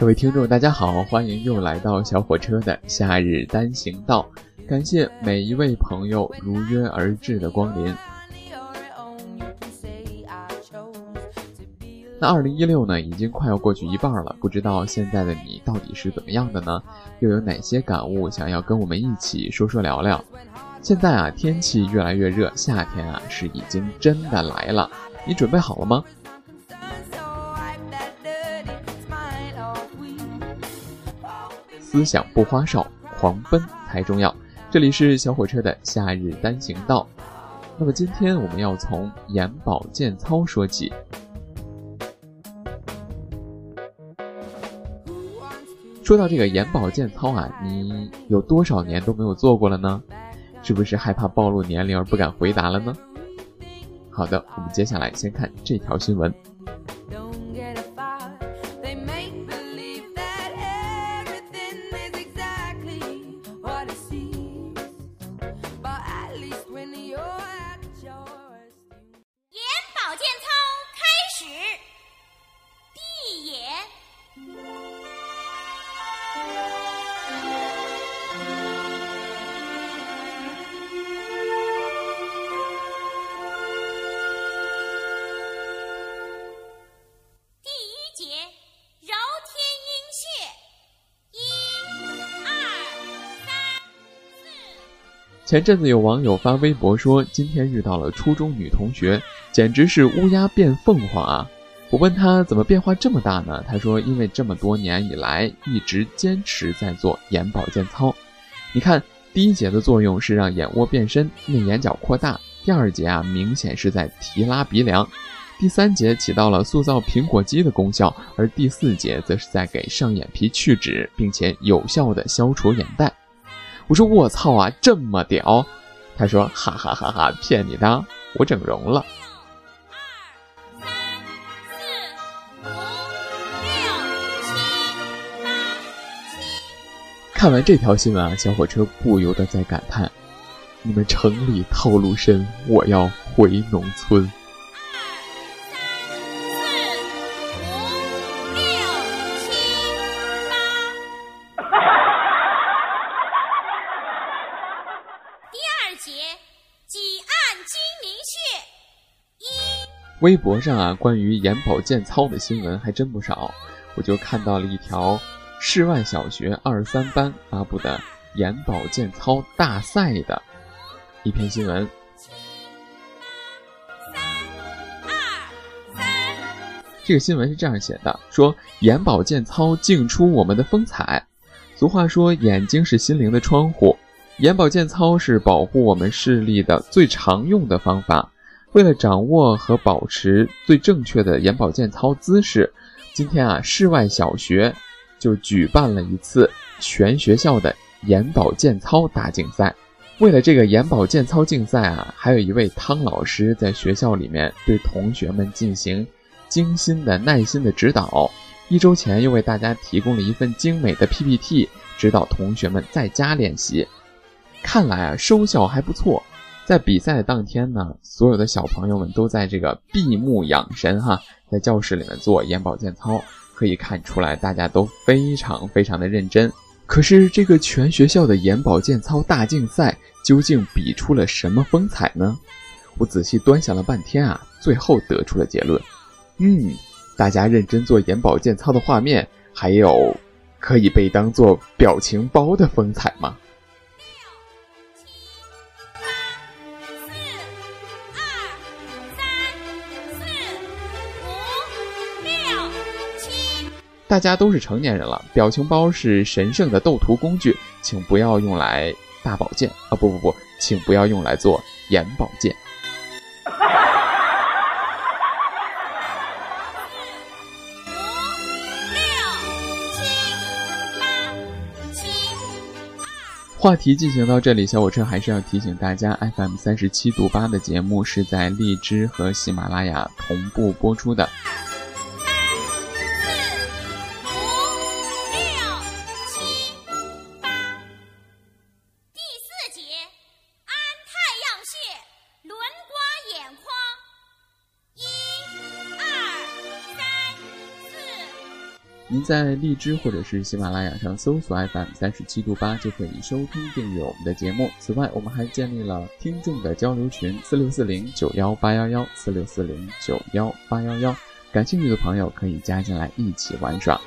各位听众，大家好，欢迎又来到小火车的夏日单行道，感谢每一位朋友如约而至的光临。那二零一六呢，已经快要过去一半了，不知道现在的你到底是怎么样的呢？又有哪些感悟想要跟我们一起说说聊聊？现在啊，天气越来越热，夏天啊是已经真的来了，你准备好了吗？思想不花哨，狂奔才重要。这里是小火车的夏日单行道。那么今天我们要从眼保健操说起。说到这个眼保健操啊，你有多少年都没有做过了呢？是不是害怕暴露年龄而不敢回答了呢？好的，我们接下来先看这条新闻。前阵子有网友发微博说，今天遇到了初中女同学，简直是乌鸦变凤凰啊！我问她怎么变化这么大呢？她说，因为这么多年以来一直坚持在做眼保健操。你看，第一节的作用是让眼窝变深、内眼角扩大；第二节啊，明显是在提拉鼻梁；第三节起到了塑造苹果肌的功效，而第四节则是在给上眼皮去脂，并且有效的消除眼袋。我说我操啊，这么屌！他说哈哈哈哈，骗你的，我整容了。看完这条新闻啊，小火车不由得在感叹：你们城里套路深，我要回农村。微博上啊，关于眼保健操的新闻还真不少，我就看到了一条市外小学二三班发布的眼保健操大赛的一篇新闻。这个新闻是这样写的：说眼保健操竟出我们的风采。俗话说，眼睛是心灵的窗户。眼保健操是保护我们视力的最常用的方法。为了掌握和保持最正确的眼保健操姿势，今天啊，室外小学就举办了一次全学校的眼保健操大竞赛。为了这个眼保健操竞赛啊，还有一位汤老师在学校里面对同学们进行。精心的、耐心的指导，一周前又为大家提供了一份精美的 PPT，指导同学们在家练习。看来啊，收效还不错。在比赛的当天呢，所有的小朋友们都在这个闭目养神哈，在教室里面做眼保健操，可以看出来大家都非常非常的认真。可是这个全学校的眼保健操大竞赛究竟比出了什么风采呢？我仔细端详了半天啊，最后得出了结论。嗯，大家认真做眼保健操的画面，还有可以被当做表情包的风采吗？大家都是成年人了，表情包是神圣的斗图工具，请不要用来大保健啊！不不不，请不要用来做眼保健。话题进行到这里，小火车还是要提醒大家，FM 三十七度八的节目是在荔枝和喜马拉雅同步播出的。在荔枝或者是喜马拉雅上搜索 FM 三十七度八，就可以收听订阅我们的节目。此外，我们还建立了听众的交流群：四六四零九幺八幺幺四六四零九幺八幺幺，感兴趣的朋友可以加进来一起玩耍。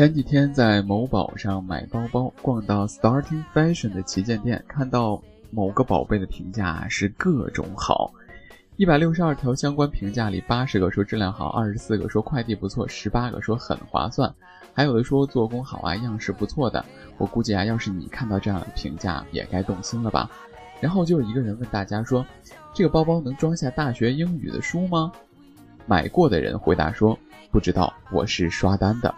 前几天在某宝上买包包，逛到 Starting Fashion 的旗舰店，看到某个宝贝的评价是各种好，一百六十二条相关评价里，八十个说质量好，二十四个说快递不错，十八个说很划算，还有的说做工好啊，样式不错的。我估计啊，要是你看到这样的评价，也该动心了吧？然后就有一个人问大家说：“这个包包能装下大学英语的书吗？”买过的人回答说：“不知道，我是刷单的。”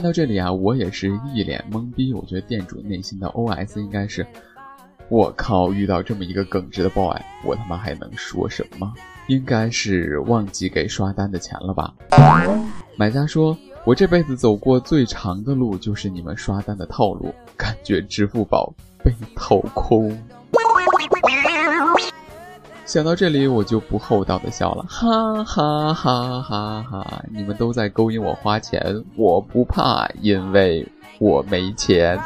看到这里啊，我也是一脸懵逼。我觉得店主内心的 OS 应该是：我靠，遇到这么一个耿直的 boy，我他妈还能说什么？应该是忘记给刷单的钱了吧？买家说：“我这辈子走过最长的路，就是你们刷单的套路，感觉支付宝被掏空。”想到这里，我就不厚道的笑了，哈哈哈哈哈！你们都在勾引我花钱，我不怕，因为我没钱。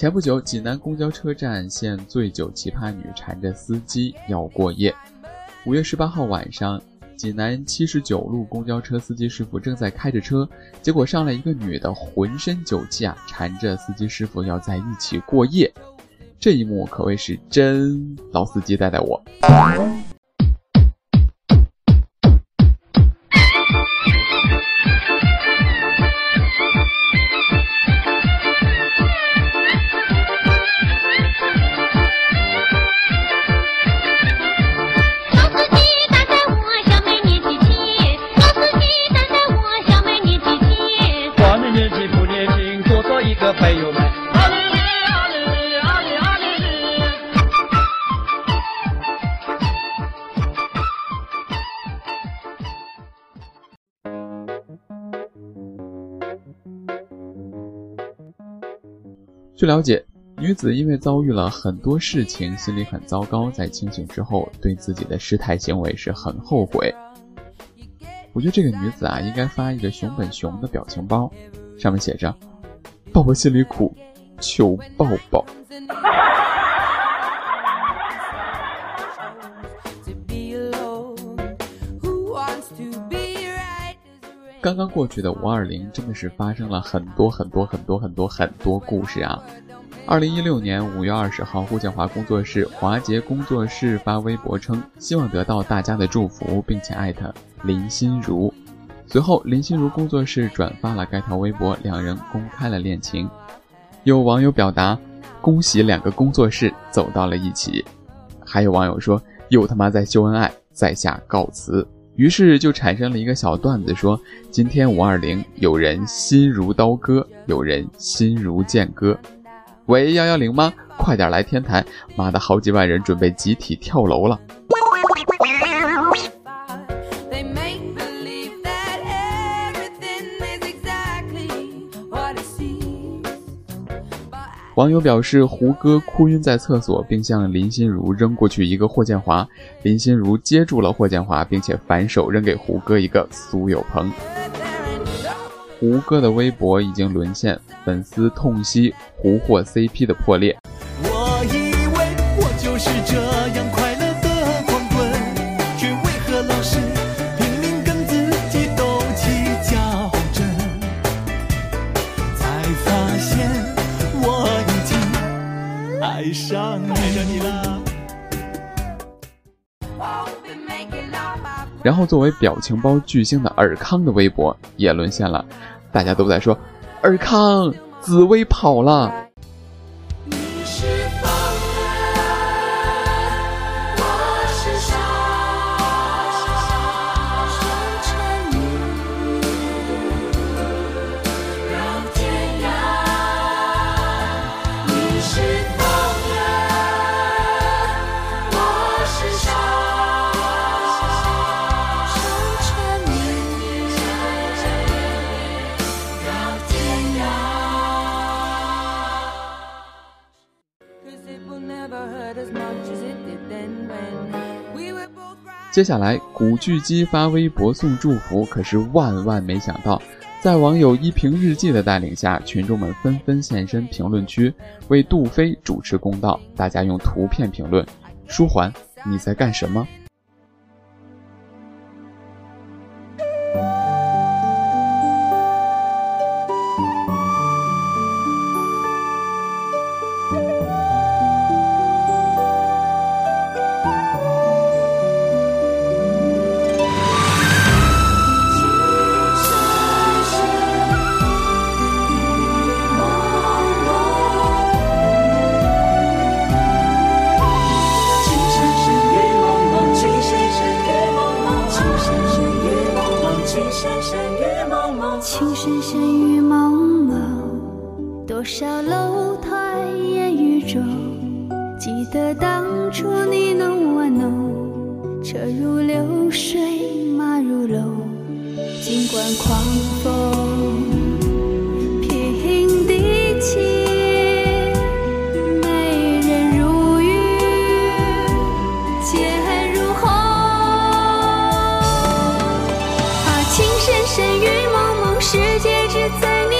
前不久，济南公交车站现醉酒奇葩女缠着司机要过夜。五月十八号晚上，济南七十九路公交车司机师傅正在开着车，结果上来一个女的，浑身酒气啊，缠着司机师傅要在一起过夜。这一幕可谓是真老司机带带我。了解，女子因为遭遇了很多事情，心里很糟糕，在清醒之后，对自己的失态行为是很后悔。我觉得这个女子啊，应该发一个熊本熊的表情包，上面写着：“抱抱心里苦，求抱抱。” 刚刚过去的五二零真的是发生了很多很多很多很多很多故事啊！二零一六年五月二十号，顾建华工作室华杰工作室发微博称，希望得到大家的祝福，并且艾特林心如。随后，林心如工作室转发了该条微博，两人公开了恋情。有网友表达恭喜两个工作室走到了一起，还有网友说又他妈在秀恩爱，在下告辞。于是就产生了一个小段子，说今天五二零，有人心如刀割，有人心如剑割。喂，幺幺零吗？快点来天台！妈的，好几万人准备集体跳楼了。网友表示，胡歌哭晕在厕所，并向林心如扔过去一个霍建华，林心如接住了霍建华，并且反手扔给胡歌一个苏有朋。胡歌的微博已经沦陷，粉丝痛惜胡霍 CP 的破裂。然后，作为表情包巨星的尔康的微博也沦陷了，大家都在说：“尔康，紫薇跑了。”接下来，古巨基发微博送祝福，可是万万没想到，在网友依萍日记的带领下，群众们纷纷现身评论区，为杜飞主持公道。大家用图片评论：“舒缓，你在干什么？”在你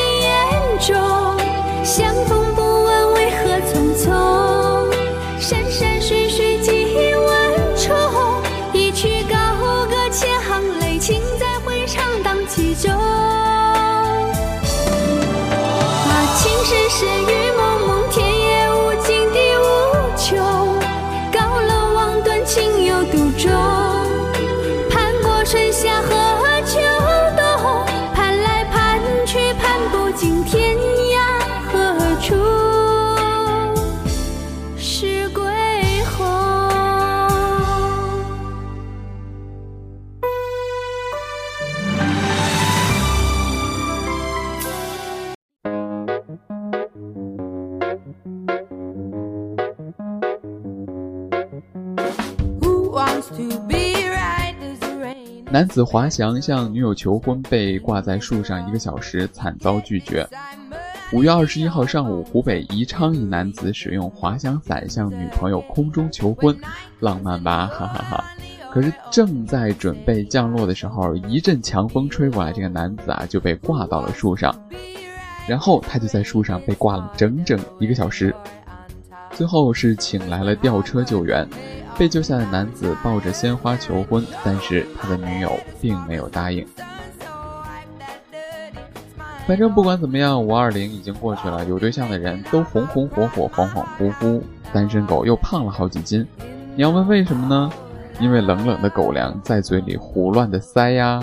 滑翔向女友求婚，被挂在树上一个小时，惨遭拒绝。五月二十一号上午，湖北宜昌一男子使用滑翔伞向女朋友空中求婚，浪漫吧，哈哈哈！可是正在准备降落的时候，一阵强风吹过来，这个男子啊就被挂到了树上，然后他就在树上被挂了整整一个小时，最后是请来了吊车救援。被救下的男子抱着鲜花求婚，但是他的女友并没有答应。反正不管怎么样，五二零已经过去了，有对象的人都红红火火、恍恍惚惚，单身狗又胖了好几斤。你要问为什么呢？因为冷冷的狗粮在嘴里胡乱的塞呀。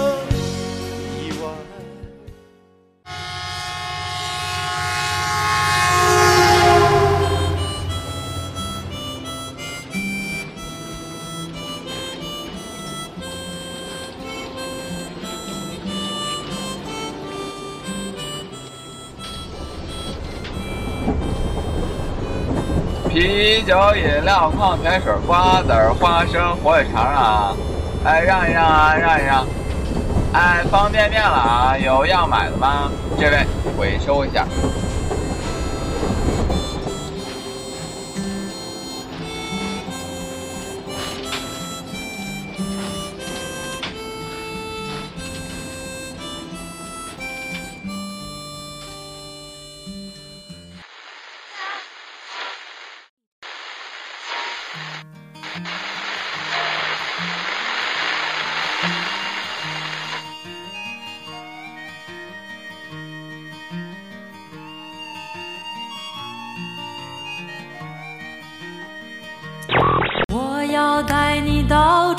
啤酒、饮料、矿泉水、瓜子、花生、火腿肠啊！哎，让一让啊，让一让！哎，方便面了啊，有要买的吗？这位回收一下。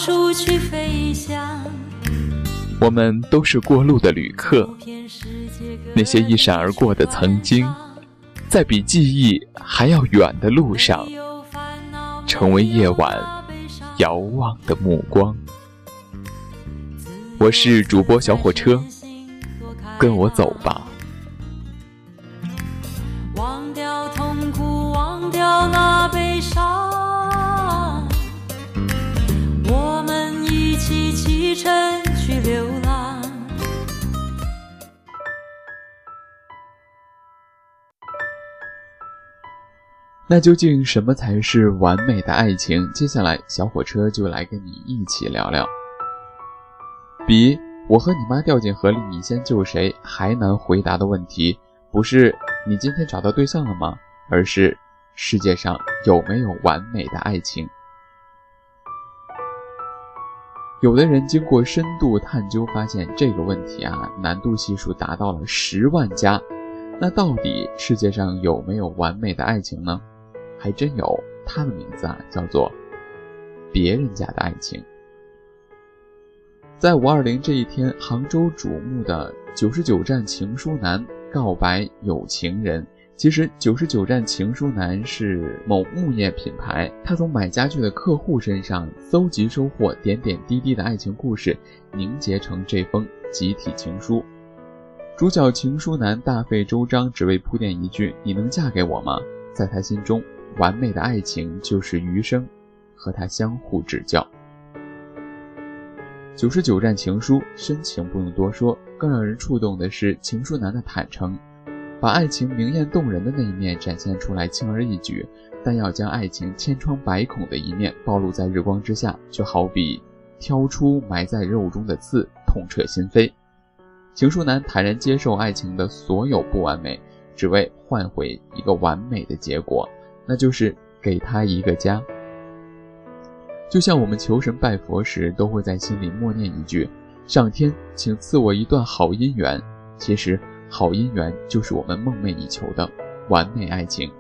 处去飞翔。我们都是过路的旅客，那些一闪而过的曾经，在比记忆还要远的路上，成为夜晚遥望的目光。我是主播小火车，跟我走吧。忘掉痛苦，忘掉那悲伤。那究竟什么才是完美的爱情？接下来，小火车就来跟你一起聊聊。比我和你妈掉进河里，你先救谁还难回答的问题，不是你今天找到对象了吗？而是世界上有没有完美的爱情？有的人经过深度探究，发现这个问题啊，难度系数达到了十万加。那到底世界上有没有完美的爱情呢？还真有，他的名字啊叫做别人家的爱情。在五二零这一天，杭州瞩目的九十九站情书男告白有情人。其实，九十九站情书男是某木业品牌，他从买家具的客户身上搜集收获点点滴滴的爱情故事，凝结成这封集体情书。主角情书男大费周章，只为铺垫一句“你能嫁给我吗？”在他心中，完美的爱情就是余生和他相互指教。九十九站情书深情不用多说，更让人触动的是情书男的坦诚。把爱情明艳动人的那一面展现出来轻而易举，但要将爱情千疮百孔的一面暴露在日光之下，就好比挑出埋在肉中的刺，痛彻心扉。情书男坦然接受爱情的所有不完美，只为换回一个完美的结果，那就是给他一个家。就像我们求神拜佛时，都会在心里默念一句：“上天，请赐我一段好姻缘。”其实。好姻缘就是我们梦寐以求的完美爱情。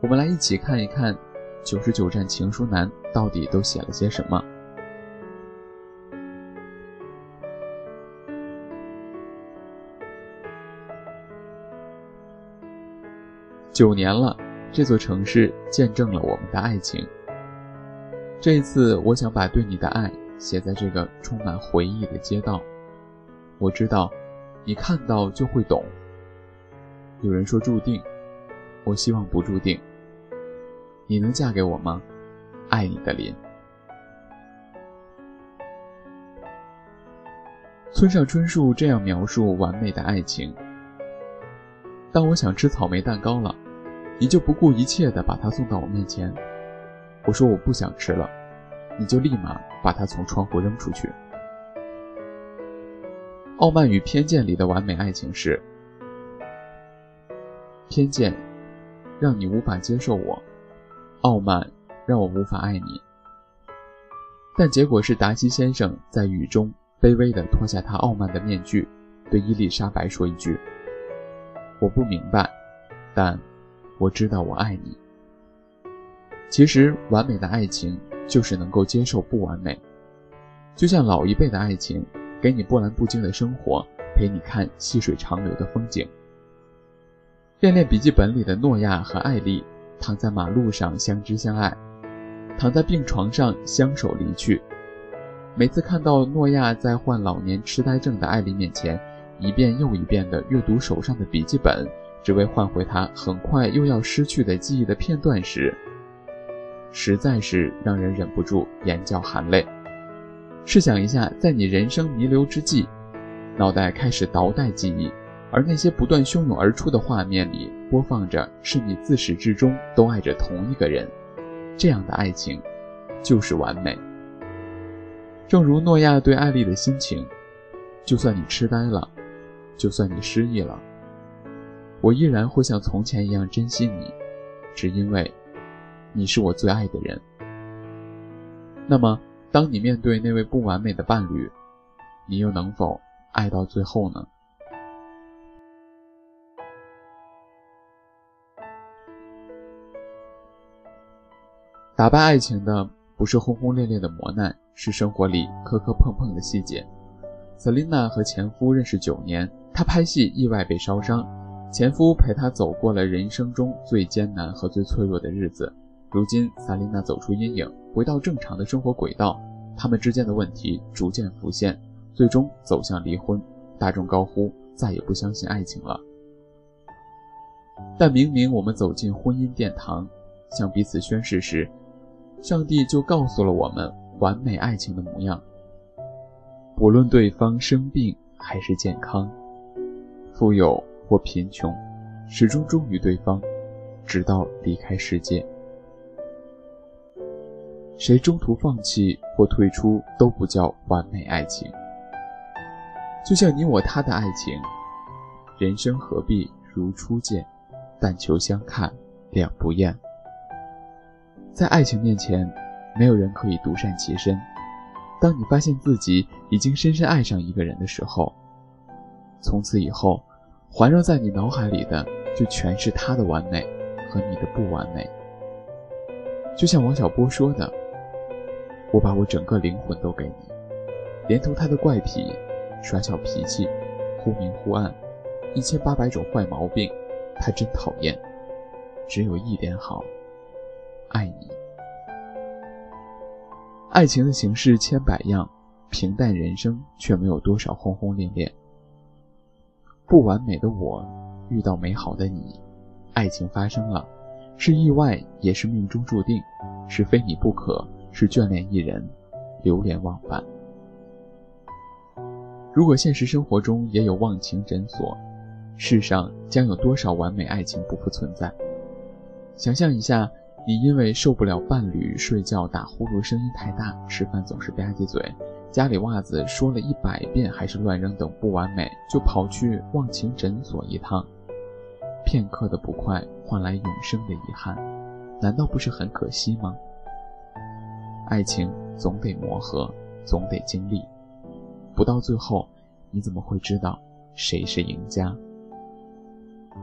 我们来一起看一看九十九站情书男到底都写了些什么。九年了，这座城市见证了我们的爱情。这一次，我想把对你的爱写在这个充满回忆的街道。我知道，你看到就会懂。有人说注定，我希望不注定。你能嫁给我吗？爱你的林。村上春树这样描述完美的爱情：当我想吃草莓蛋糕了，你就不顾一切地把它送到我面前。我说我不想吃了，你就立马把它从窗户扔出去。《傲慢与偏见》里的完美爱情是：偏见让你无法接受我，傲慢让我无法爱你。但结果是达西先生在雨中。卑微地脱下他傲慢的面具，对伊丽莎白说一句：“我不明白，但我知道我爱你。”其实，完美的爱情就是能够接受不完美。就像老一辈的爱情，给你波澜不惊的生活，陪你看细水长流的风景。《恋恋笔记本》里的诺亚和艾丽躺在马路上相知相爱，躺在病床上相守离去。每次看到诺亚在患老年痴呆症的艾丽面前，一遍又一遍地阅读手上的笔记本，只为换回他很快又要失去的记忆的片段时，实在是让人忍不住眼角含泪。试想一下，在你人生弥留之际，脑袋开始倒带记忆，而那些不断汹涌而出的画面里播放着是你自始至终都爱着同一个人，这样的爱情，就是完美。正如诺亚对艾丽的心情，就算你痴呆了，就算你失忆了，我依然会像从前一样珍惜你，只因为，你是我最爱的人。那么，当你面对那位不完美的伴侣，你又能否爱到最后呢？打败爱情的不是轰轰烈烈的磨难。是生活里磕磕碰碰的细节。Selina 和前夫认识九年，她拍戏意外被烧伤，前夫陪她走过了人生中最艰难和最脆弱的日子。如今萨琳娜走出阴影，回到正常的生活轨道，他们之间的问题逐渐浮现，最终走向离婚。大众高呼再也不相信爱情了。但明明我们走进婚姻殿堂，向彼此宣誓时，上帝就告诉了我们。完美爱情的模样，不论对方生病还是健康，富有或贫穷，始终忠于对方，直到离开世界。谁中途放弃或退出都不叫完美爱情。就像你我他的爱情，人生何必如初见，但求相看两不厌。在爱情面前。没有人可以独善其身。当你发现自己已经深深爱上一个人的时候，从此以后，环绕在你脑海里的就全是他的完美和你的不完美。就像王小波说的：“我把我整个灵魂都给你，连同他的怪癖、耍小脾气、忽明忽暗，一千八百种坏毛病，他真讨厌。只有一点好，爱你。”爱情的形式千百样，平淡人生却没有多少轰轰烈烈。不完美的我遇到美好的你，爱情发生了，是意外也是命中注定，是非你不可，是眷恋一人，流连忘返。如果现实生活中也有忘情诊所，世上将有多少完美爱情不复存在？想象一下。你因为受不了伴侣睡觉打呼噜声音太大，吃饭总是吧唧嘴，家里袜子说了一百遍还是乱扔等不完美，就跑去忘情诊所一趟，片刻的不快换来永生的遗憾，难道不是很可惜吗？爱情总得磨合，总得经历，不到最后，你怎么会知道谁是赢家？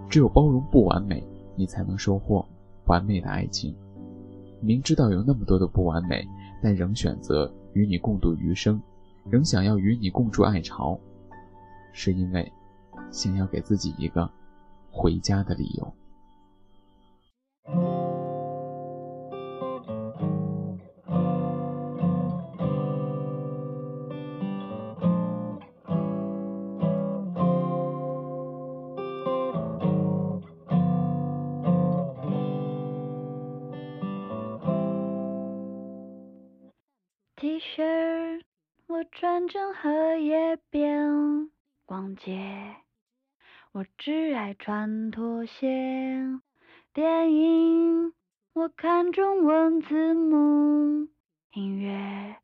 只有包容不完美，你才能收获。完美的爱情，明知道有那么多的不完美，但仍选择与你共度余生，仍想要与你共筑爱巢，是因为想要给自己一个回家的理由。穿针荷叶边逛街，我只爱穿拖鞋。电影我看中文字幕，音乐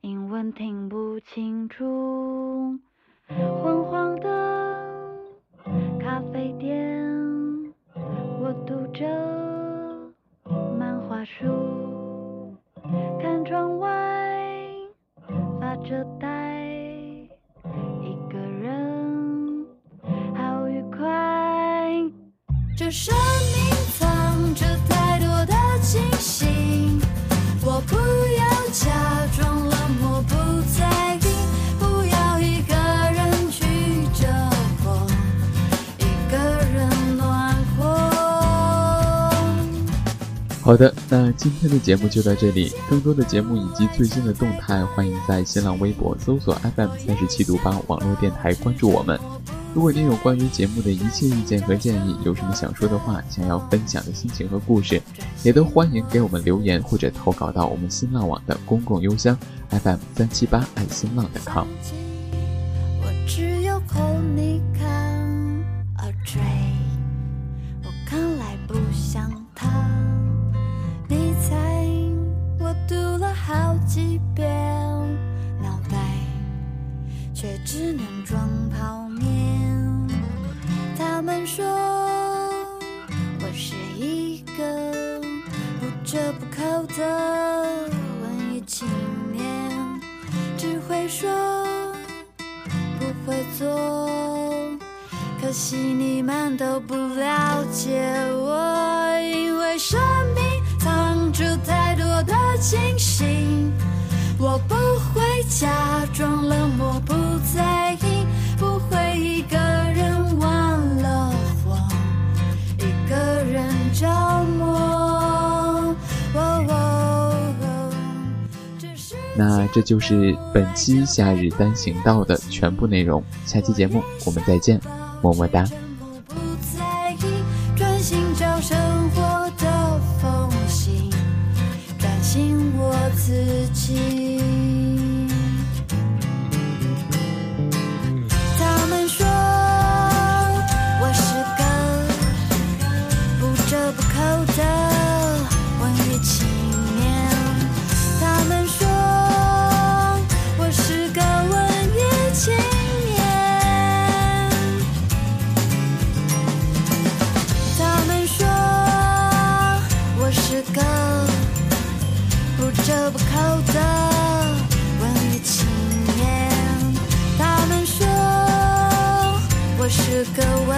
英文听不清楚。昏黄的咖啡店，我读着漫画书，看窗外着呆，一个人好愉快。这生命藏着太多的惊喜，我不要假装好的，那今天的节目就到这里。更多的节目以及最新的动态，欢迎在新浪微博搜索 FM 三十七度八网络电台关注我们。如果您有关于节目的一切意见和建议，有什么想说的话，想要分享的心情和故事，也都欢迎给我们留言或者投稿到我们新浪网的公共邮箱 FM 三七八爱新浪的 com。我只有空你看却只能装泡面。他们说我是一个不折不扣的文艺青年，只会说。不会做，可惜你们都不了解我，因为生命藏住太多的惊喜，我不会假装冷漠在意，不会一个人忘了慌，一个人着魔。哦哦哦那这就是本期夏日单行道的全部内容。下期节目我们再见，么么哒。口的文艺青年，他们说我是个文艺青年。他们说我是个不折不扣的文艺青年。他们说我是个文